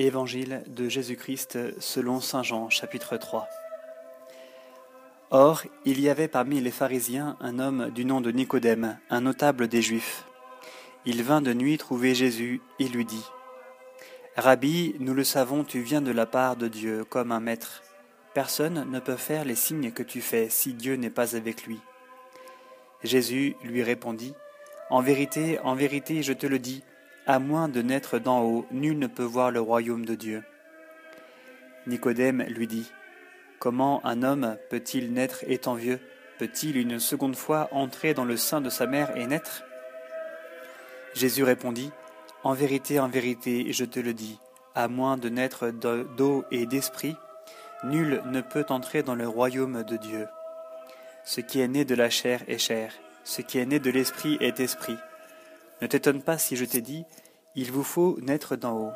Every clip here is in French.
Évangile de Jésus-Christ selon Saint Jean chapitre 3 Or, il y avait parmi les pharisiens un homme du nom de Nicodème, un notable des Juifs. Il vint de nuit trouver Jésus et lui dit Rabbi, nous le savons, tu viens de la part de Dieu comme un maître. Personne ne peut faire les signes que tu fais si Dieu n'est pas avec lui. Jésus lui répondit En vérité, en vérité, je te le dis, à moins de naître d'en haut, nul ne peut voir le royaume de Dieu. Nicodème lui dit, Comment un homme peut-il naître étant vieux? Peut-il une seconde fois entrer dans le sein de sa mère et naître? Jésus répondit, En vérité, en vérité, je te le dis, à moins de naître d'eau et d'esprit, nul ne peut entrer dans le royaume de Dieu. Ce qui est né de la chair est chair, ce qui est né de l'esprit est esprit. Ne t'étonne pas si je t'ai dit, il vous faut naître d'en haut.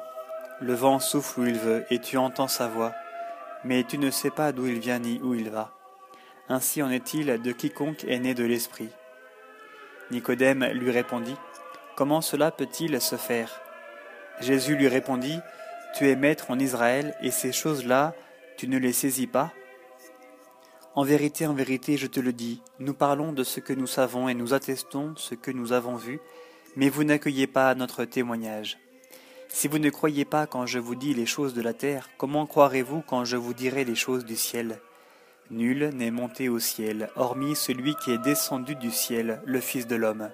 Le vent souffle où il veut, et tu entends sa voix, mais tu ne sais pas d'où il vient ni où il va. Ainsi en est-il de quiconque est né de l'Esprit. Nicodème lui répondit, Comment cela peut-il se faire? Jésus lui répondit, Tu es maître en Israël, et ces choses-là, tu ne les saisis pas? En vérité, en vérité, je te le dis, nous parlons de ce que nous savons et nous attestons ce que nous avons vu, mais vous n'accueillez pas notre témoignage. Si vous ne croyez pas quand je vous dis les choses de la terre, comment croirez-vous quand je vous dirai les choses du ciel? Nul n'est monté au ciel, hormis celui qui est descendu du ciel, le Fils de l'homme.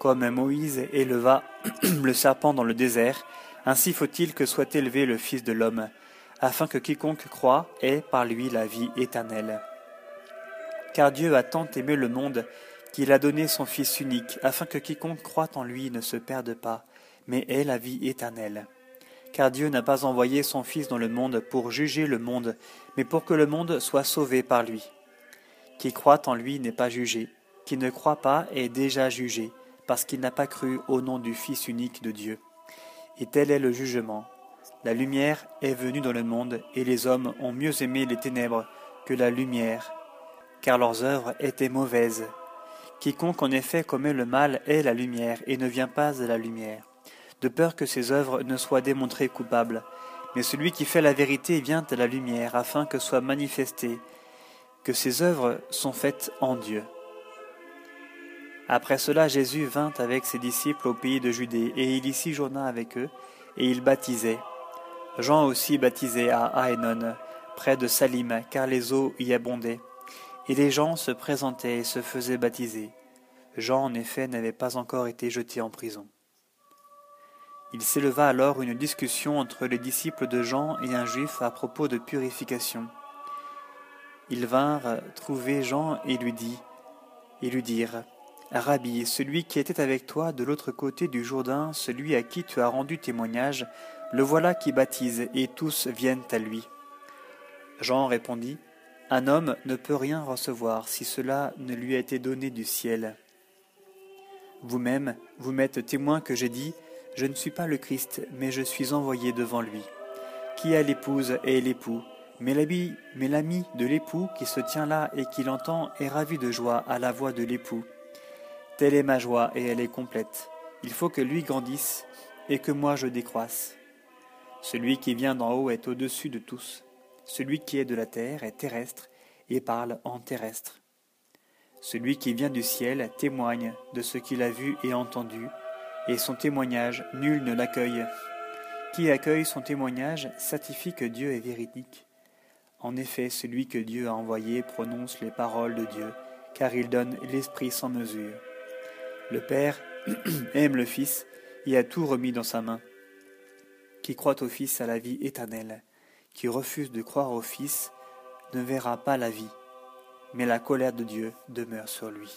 Comme Moïse éleva le serpent dans le désert, ainsi faut-il que soit élevé le Fils de l'homme, afin que quiconque croit ait par lui la vie éternelle. Car Dieu a tant aimé le monde qu'il a donné son Fils unique, afin que quiconque croit en lui ne se perde pas, mais ait la vie éternelle. Car Dieu n'a pas envoyé son Fils dans le monde pour juger le monde, mais pour que le monde soit sauvé par lui. Qui croit en lui n'est pas jugé, qui ne croit pas est déjà jugé, parce qu'il n'a pas cru au nom du Fils unique de Dieu. Et tel est le jugement. La lumière est venue dans le monde, et les hommes ont mieux aimé les ténèbres que la lumière, car leurs œuvres étaient mauvaises. Quiconque en effet commet le mal est la lumière et ne vient pas de la lumière, de peur que ses œuvres ne soient démontrées coupables. Mais celui qui fait la vérité vient à la lumière afin que soit manifesté que ses œuvres sont faites en Dieu. Après cela, Jésus vint avec ses disciples au pays de Judée, et il y séjourna avec eux, et il baptisait. Jean aussi baptisait à Aenon, près de Salim, car les eaux y abondaient. Et les gens se présentaient et se faisaient baptiser. Jean, en effet, n'avait pas encore été jeté en prison. Il s'éleva alors une discussion entre les disciples de Jean et un juif à propos de purification. Ils vinrent trouver Jean et lui dit, et lui dirent, Rabbi, celui qui était avec toi de l'autre côté du Jourdain, celui à qui tu as rendu témoignage, le voilà qui baptise, et tous viennent à lui. Jean répondit, un homme ne peut rien recevoir si cela ne lui a été donné du ciel. Vous-même, vous m'êtes témoin que j'ai dit, Je ne suis pas le Christ, mais je suis envoyé devant lui. Qui a l'épouse est l'époux, mais l'ami de l'époux qui se tient là et qui l'entend est ravi de joie à la voix de l'époux. Telle est ma joie et elle est complète. Il faut que lui grandisse et que moi je décroisse. Celui qui vient d'en haut est au-dessus de tous. Celui qui est de la terre est terrestre et parle en terrestre. Celui qui vient du ciel témoigne de ce qu'il a vu et entendu, et son témoignage nul ne l'accueille. Qui accueille son témoignage certifie que Dieu est véridique. En effet, celui que Dieu a envoyé prononce les paroles de Dieu, car il donne l'Esprit sans mesure. Le Père aime le Fils et a tout remis dans sa main. Qui croit au Fils a la vie éternelle qui refuse de croire au Fils ne verra pas la vie, mais la colère de Dieu demeure sur lui.